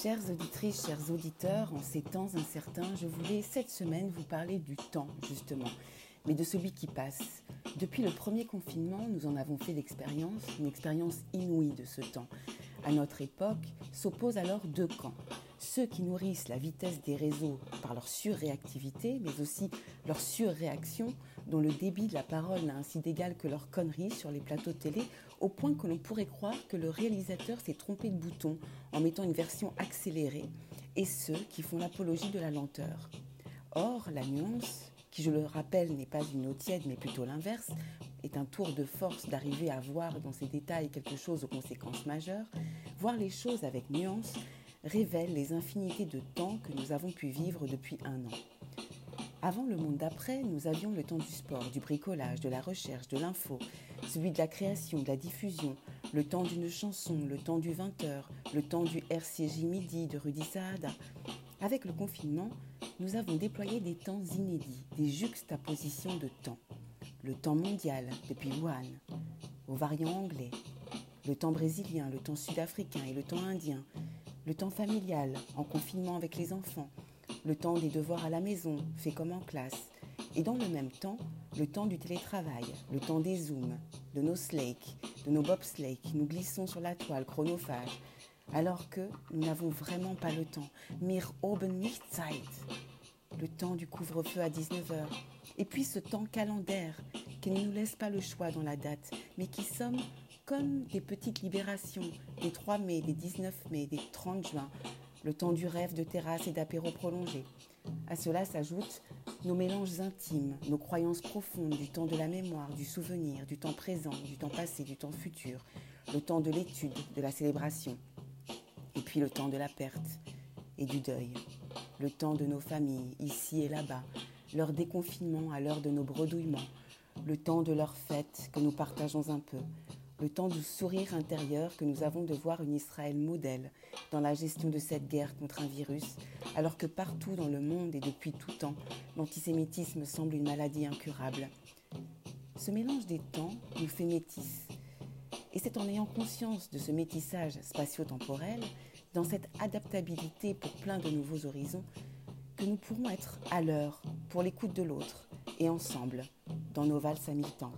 Chères auditrices, chers auditeurs, en ces temps incertains, je voulais cette semaine vous parler du temps, justement, mais de celui qui passe. Depuis le premier confinement, nous en avons fait l'expérience, une expérience inouïe de ce temps. À notre époque, s'opposent alors deux camps ceux qui nourrissent la vitesse des réseaux par leur surréactivité, mais aussi leur surréaction, dont le débit de la parole n'a ainsi d'égal que leur connerie sur les plateaux télé, au point que l'on pourrait croire que le réalisateur s'est trompé de bouton en mettant une version accélérée, et ceux qui font l'apologie de la lenteur. Or, la nuance, qui je le rappelle n'est pas une eau tiède mais plutôt l'inverse, est un tour de force d'arriver à voir dans ces détails quelque chose aux conséquences majeures, voir les choses avec nuance révèle les infinités de temps que nous avons pu vivre depuis un an. Avant le monde d'après, nous avions le temps du sport, du bricolage, de la recherche, de l'info, celui de la création, de la diffusion, le temps d'une chanson, le temps du 20h, le temps du RCJ midi de Rudy Saada. Avec le confinement, nous avons déployé des temps inédits, des juxtapositions de temps. Le temps mondial depuis Wuhan, au variant anglais, le temps brésilien, le temps sud-africain et le temps indien, le temps familial, en confinement avec les enfants, le temps des devoirs à la maison, fait comme en classe, et dans le même temps, le temps du télétravail, le temps des zooms, de nos slakes, de nos bobsleigh nous glissons sur la toile chronophage, alors que nous n'avons vraiment pas le temps. Mir oben nicht Zeit. Le temps du couvre-feu à 19h. Et puis ce temps calendaire qui ne nous laisse pas le choix dans la date, mais qui somme comme des petites libérations des 3 mai, des 19 mai, des 30 juin, le temps du rêve de terrasse et d'apéro prolongé. À cela s'ajoutent nos mélanges intimes, nos croyances profondes du temps de la mémoire, du souvenir, du temps présent, du temps passé, du temps futur, le temps de l'étude, de la célébration, et puis le temps de la perte et du deuil, le temps de nos familles, ici et là-bas, leur déconfinement à l'heure de nos bredouillements, le temps de leurs fêtes que nous partageons un peu, le temps du sourire intérieur que nous avons de voir une Israël modèle dans la gestion de cette guerre contre un virus, alors que partout dans le monde et depuis tout temps, l'antisémitisme semble une maladie incurable. Ce mélange des temps nous fait métis. Et c'est en ayant conscience de ce métissage spatio-temporel, dans cette adaptabilité pour plein de nouveaux horizons, que nous pourrons être à l'heure pour l'écoute de l'autre et ensemble dans nos valses à mi-temps.